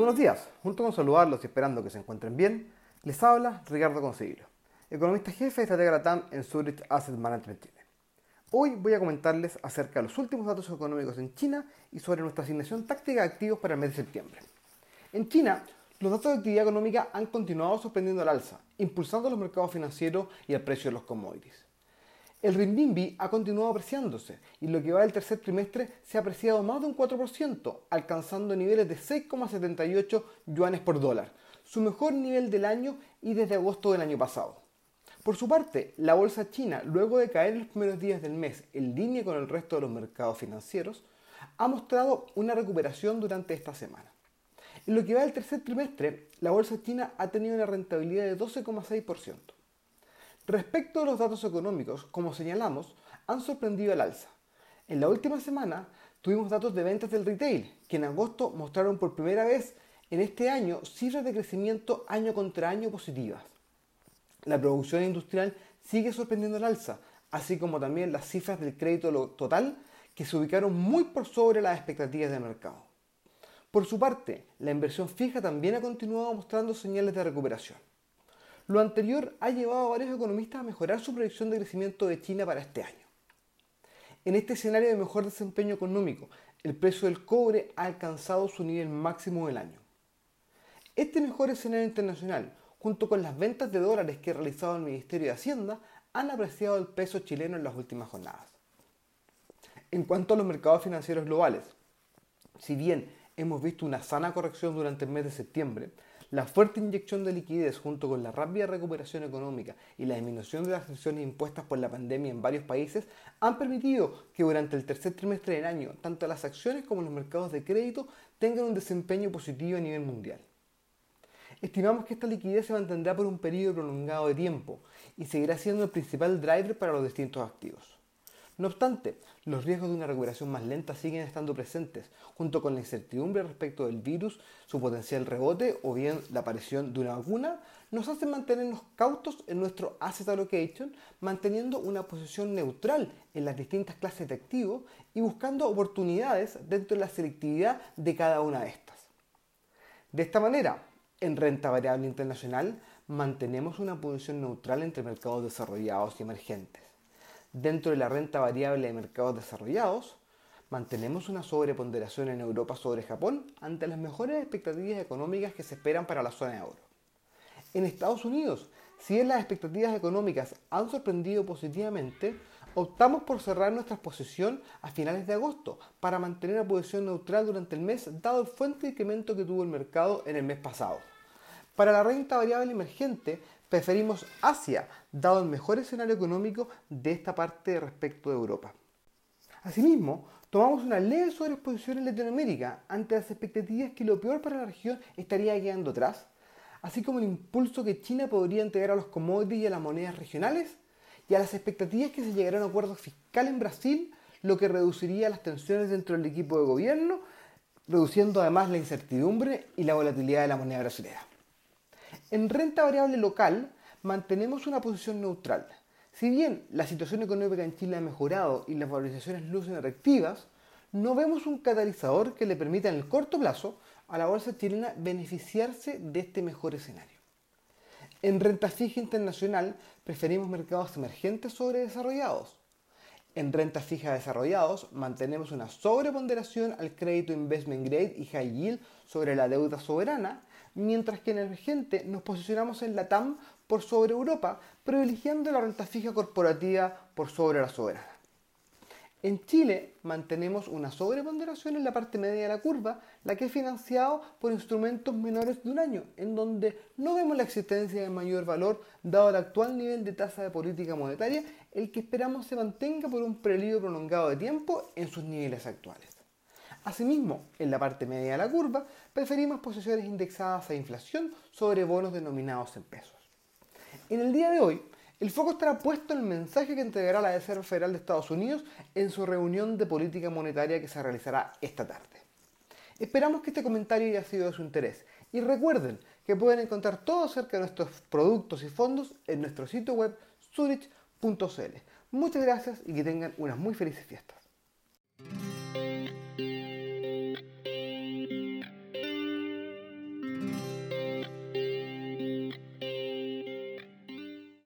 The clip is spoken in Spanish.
buenos días. Junto con saludarlos y esperando que se encuentren bien, les habla Ricardo Conseguilo, economista jefe de Estratega Latam en Zurich Asset Management Chile. Hoy voy a comentarles acerca de los últimos datos económicos en China y sobre nuestra asignación táctica de activos para el mes de septiembre. En China, los datos de actividad económica han continuado sorprendiendo al alza, impulsando los mercados financieros y el precio de los commodities. El renminbi ha continuado apreciándose y lo que va del tercer trimestre se ha apreciado más de un 4%, alcanzando niveles de 6,78 yuanes por dólar, su mejor nivel del año y desde agosto del año pasado. Por su parte, la bolsa china, luego de caer en los primeros días del mes en línea con el resto de los mercados financieros, ha mostrado una recuperación durante esta semana. En lo que va del tercer trimestre, la bolsa china ha tenido una rentabilidad de 12,6%. Respecto a los datos económicos, como señalamos, han sorprendido al alza. En la última semana tuvimos datos de ventas del retail, que en agosto mostraron por primera vez en este año cifras de crecimiento año contra año positivas. La producción industrial sigue sorprendiendo al alza, así como también las cifras del crédito total que se ubicaron muy por sobre las expectativas de mercado. Por su parte, la inversión fija también ha continuado mostrando señales de recuperación. Lo anterior ha llevado a varios economistas a mejorar su proyección de crecimiento de China para este año. En este escenario de mejor desempeño económico, el precio del cobre ha alcanzado su nivel máximo del año. Este mejor escenario internacional, junto con las ventas de dólares que ha realizado el Ministerio de Hacienda, han apreciado el peso chileno en las últimas jornadas. En cuanto a los mercados financieros globales, si bien hemos visto una sana corrección durante el mes de septiembre, la fuerte inyección de liquidez junto con la rápida recuperación económica y la disminución de las sanciones impuestas por la pandemia en varios países han permitido que durante el tercer trimestre del año tanto las acciones como los mercados de crédito tengan un desempeño positivo a nivel mundial. Estimamos que esta liquidez se mantendrá por un periodo prolongado de tiempo y seguirá siendo el principal driver para los distintos activos. No obstante, los riesgos de una recuperación más lenta siguen estando presentes, junto con la incertidumbre respecto del virus, su potencial rebote o bien la aparición de una vacuna, nos hacen mantenernos cautos en nuestro asset allocation, manteniendo una posición neutral en las distintas clases de activos y buscando oportunidades dentro de la selectividad de cada una de estas. De esta manera, en renta variable internacional, mantenemos una posición neutral entre mercados desarrollados y emergentes Dentro de la renta variable de mercados desarrollados, mantenemos una sobreponderación en Europa sobre Japón ante las mejores expectativas económicas que se esperan para la zona de euro. En Estados Unidos, si bien las expectativas económicas han sorprendido positivamente, optamos por cerrar nuestra posición a finales de agosto para mantener una posición neutral durante el mes dado el fuerte incremento que tuvo el mercado en el mes pasado. Para la renta variable emergente, preferimos Asia, dado el mejor escenario económico de esta parte respecto de Europa. Asimismo, tomamos una leve sobreexposición en Latinoamérica ante las expectativas que lo peor para la región estaría quedando atrás, así como el impulso que China podría entregar a los commodities y a las monedas regionales, y a las expectativas que se llegara a un acuerdo fiscal en Brasil, lo que reduciría las tensiones dentro del equipo de gobierno, reduciendo además la incertidumbre y la volatilidad de la moneda brasileña. En renta variable local mantenemos una posición neutral. Si bien la situación económica en Chile ha mejorado y las valorizaciones lucen atractivas, no vemos un catalizador que le permita en el corto plazo a la bolsa chilena beneficiarse de este mejor escenario. En renta fija internacional preferimos mercados emergentes sobre desarrollados. En renta fija desarrollados mantenemos una sobreponderación al crédito investment grade y high yield sobre la deuda soberana mientras que en emergente nos posicionamos en la TAM por sobre Europa, privilegiando la renta fija corporativa por sobre la soberana. En Chile mantenemos una sobreponderación en la parte media de la curva, la que es financiado por instrumentos menores de un año, en donde no vemos la existencia de mayor valor dado el actual nivel de tasa de política monetaria, el que esperamos se mantenga por un periodo prolongado de tiempo en sus niveles actuales. Asimismo, en la parte media de la curva, preferimos posiciones indexadas a inflación sobre bonos denominados en pesos. En el día de hoy, el foco estará puesto en el mensaje que entregará la Reserva Federal de Estados Unidos en su reunión de política monetaria que se realizará esta tarde. Esperamos que este comentario haya sido de su interés y recuerden que pueden encontrar todo acerca de nuestros productos y fondos en nuestro sitio web zurich.cl. Muchas gracias y que tengan unas muy felices fiestas.